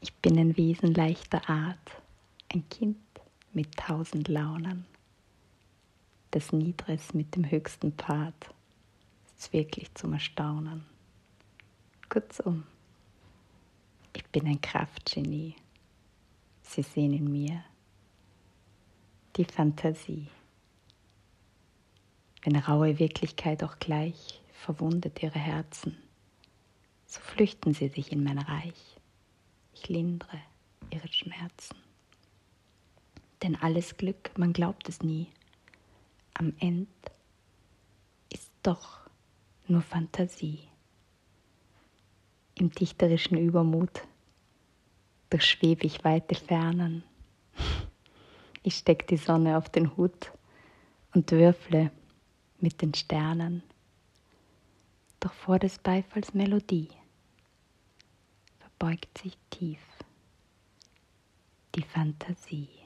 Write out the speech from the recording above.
Ich bin ein Wesen leichter Art, ein Kind mit tausend Launen. Das Niedres mit dem höchsten Part ist wirklich zum Erstaunen. Kurzum, ich bin ein Kraftgenie. Sie sehen in mir die Fantasie. Wenn raue Wirklichkeit auch gleich verwundet ihre Herzen, so flüchten sie sich in mein Reich. Ich lindere ihre Schmerzen. Denn alles Glück, man glaubt es nie, am Ende ist doch nur Fantasie. Im dichterischen Übermut durchschwebe ich weite Fernen. Ich steck die Sonne auf den Hut und würfle mit den Sternen. Doch vor des Beifalls Melodie verbeugt sich tief die Fantasie.